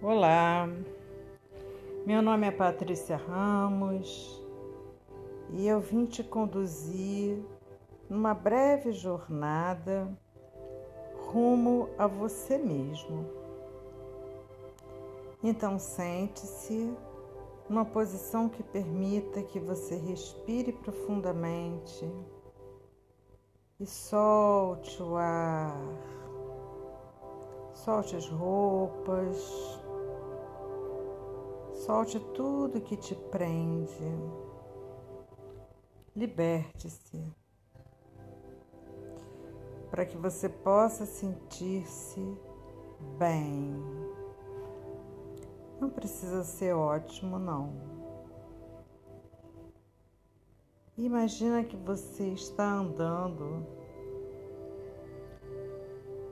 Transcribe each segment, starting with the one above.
Olá, meu nome é Patrícia Ramos e eu vim te conduzir numa breve jornada rumo a você mesmo. Então sente-se numa posição que permita que você respire profundamente e solte o ar, solte as roupas Solte tudo que te prende. Liberte-se. Para que você possa sentir-se bem. Não precisa ser ótimo, não. Imagina que você está andando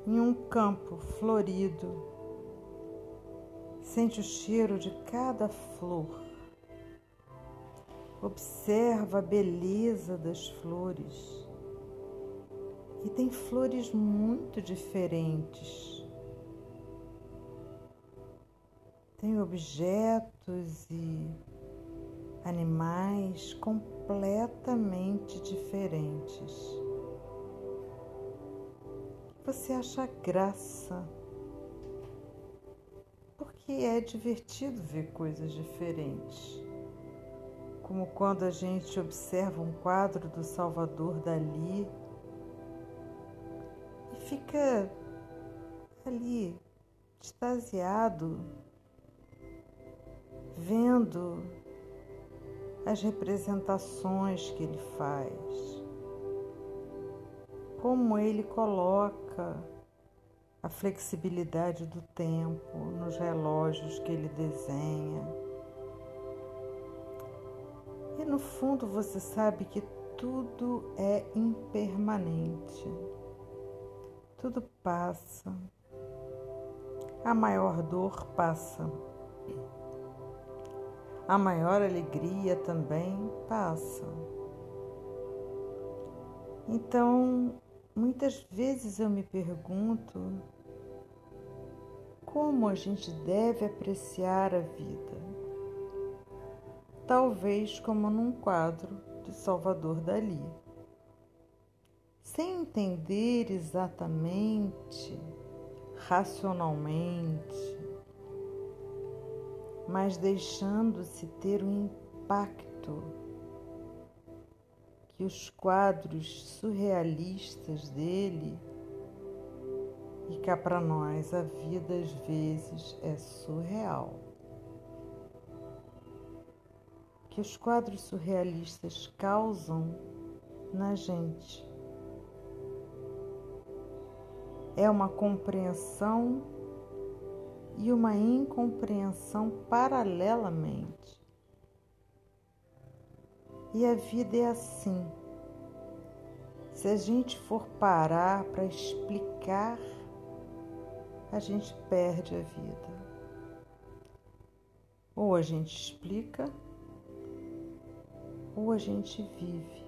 em um campo florido Sente o cheiro de cada flor. Observa a beleza das flores. E tem flores muito diferentes. Tem objetos e animais completamente diferentes. Você acha graça que é divertido ver coisas diferentes. Como quando a gente observa um quadro do Salvador Dali e fica ali extasiado, vendo as representações que ele faz, como ele coloca a flexibilidade do tempo nos relógios que ele desenha. E no fundo você sabe que tudo é impermanente, tudo passa, a maior dor passa, a maior alegria também passa. Então, muitas vezes eu me pergunto como a gente deve apreciar a vida. Talvez como num quadro de Salvador Dali. Sem entender exatamente, racionalmente, mas deixando-se ter o um impacto que os quadros surrealistas dele e cá para nós a vida às vezes é surreal. Que os quadros surrealistas causam na gente é uma compreensão e uma incompreensão paralelamente. E a vida é assim. Se a gente for parar para explicar a gente perde a vida. Ou a gente explica, ou a gente vive.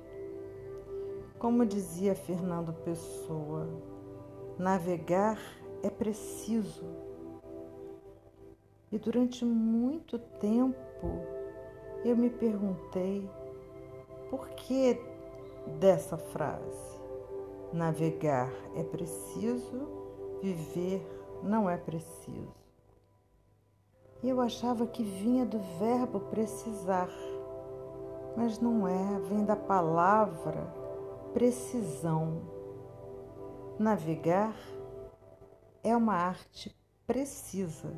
Como dizia Fernando Pessoa, navegar é preciso. E durante muito tempo eu me perguntei por que dessa frase. Navegar é preciso, viver não é preciso. Eu achava que vinha do verbo precisar, mas não é, vem da palavra precisão. Navegar é uma arte precisa.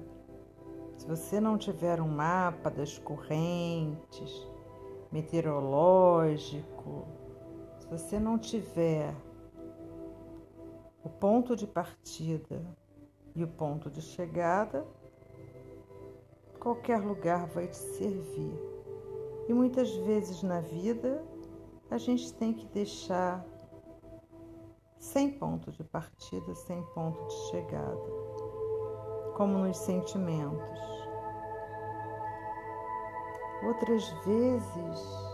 Se você não tiver um mapa das correntes, meteorológico, se você não tiver o ponto de partida e o ponto de chegada, qualquer lugar vai te servir. E muitas vezes na vida a gente tem que deixar sem ponto de partida, sem ponto de chegada, como nos sentimentos. Outras vezes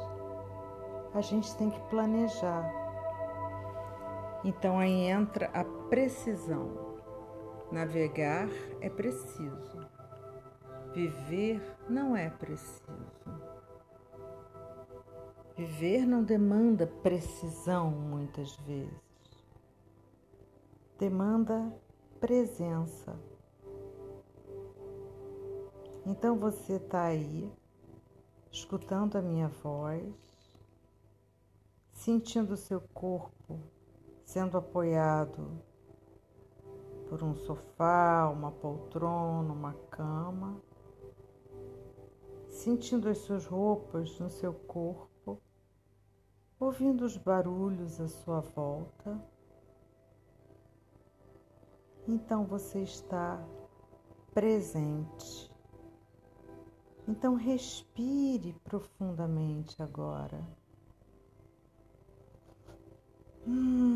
a gente tem que planejar. Então aí entra a precisão. Navegar é preciso, Viver não é preciso. Viver não demanda precisão muitas vezes. Demanda presença. Então você está aí, escutando a minha voz, sentindo o seu corpo sendo apoiado por um sofá, uma poltrona, uma cama, sentindo as suas roupas no seu corpo, ouvindo os barulhos à sua volta. Então você está presente. Então respire profundamente agora. Hum,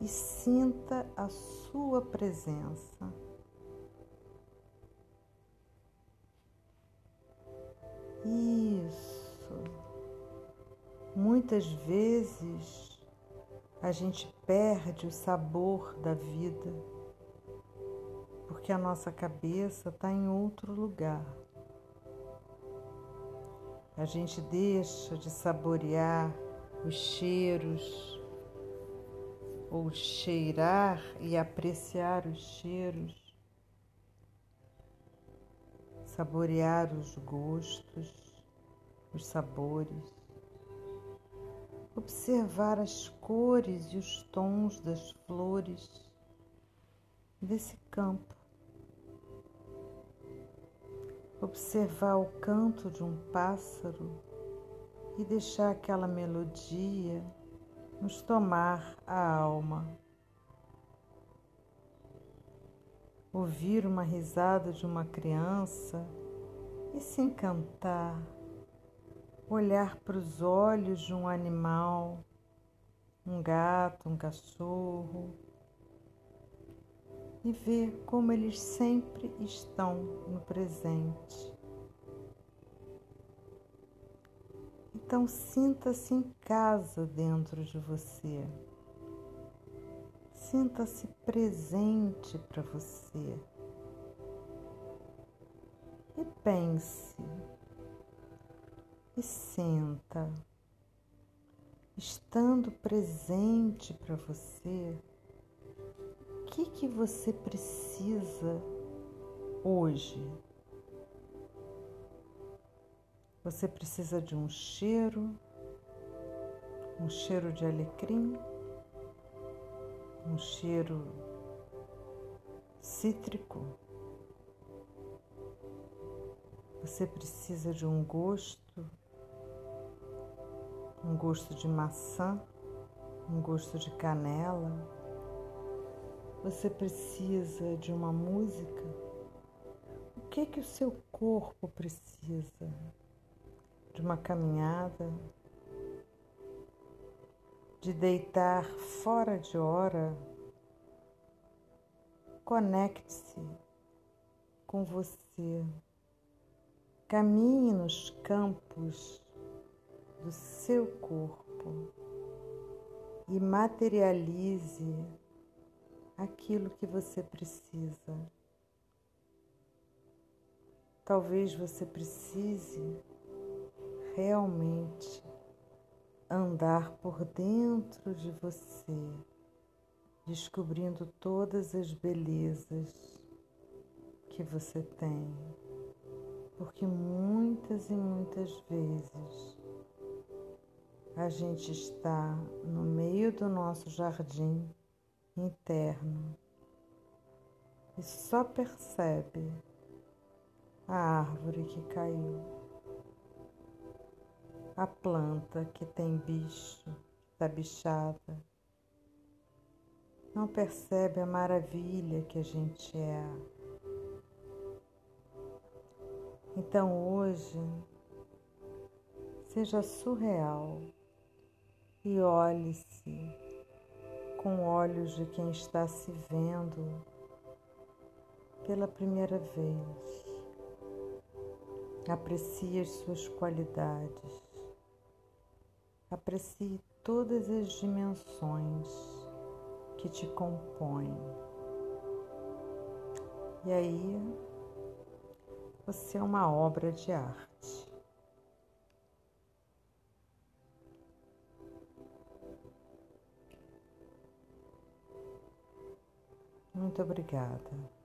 e sinta a sua presença. Isso. Muitas vezes a gente perde o sabor da vida porque a nossa cabeça está em outro lugar. A gente deixa de saborear os cheiros, ou cheirar e apreciar os cheiros, saborear os gostos, os sabores, observar as cores e os tons das flores desse campo, observar o canto de um pássaro e deixar aquela melodia nos tomar a alma. Ouvir uma risada de uma criança e se encantar, olhar para os olhos de um animal, um gato, um cachorro, e ver como eles sempre estão no presente. Então sinta-se em casa dentro de você. Sinta-se presente para você. E pense. E senta. Estando presente para você, o que, que você precisa hoje? Você precisa de um cheiro, um cheiro de alecrim, um cheiro cítrico. Você precisa de um gosto, um gosto de maçã, um gosto de canela. Você precisa de uma música. O que que o seu corpo precisa? De uma caminhada, de deitar fora de hora, conecte-se com você. Caminhe nos campos do seu corpo e materialize aquilo que você precisa. Talvez você precise realmente andar por dentro de você, descobrindo todas as belezas que você tem. Porque muitas e muitas vezes a gente está no meio do nosso jardim interno e só percebe a árvore que caiu a planta que tem bicho, da bichada. Não percebe a maravilha que a gente é. Então hoje, seja surreal e olhe-se com olhos de quem está se vendo pela primeira vez. Aprecie as suas qualidades. Aprecie todas as dimensões que te compõem. E aí você é uma obra de arte. Muito obrigada.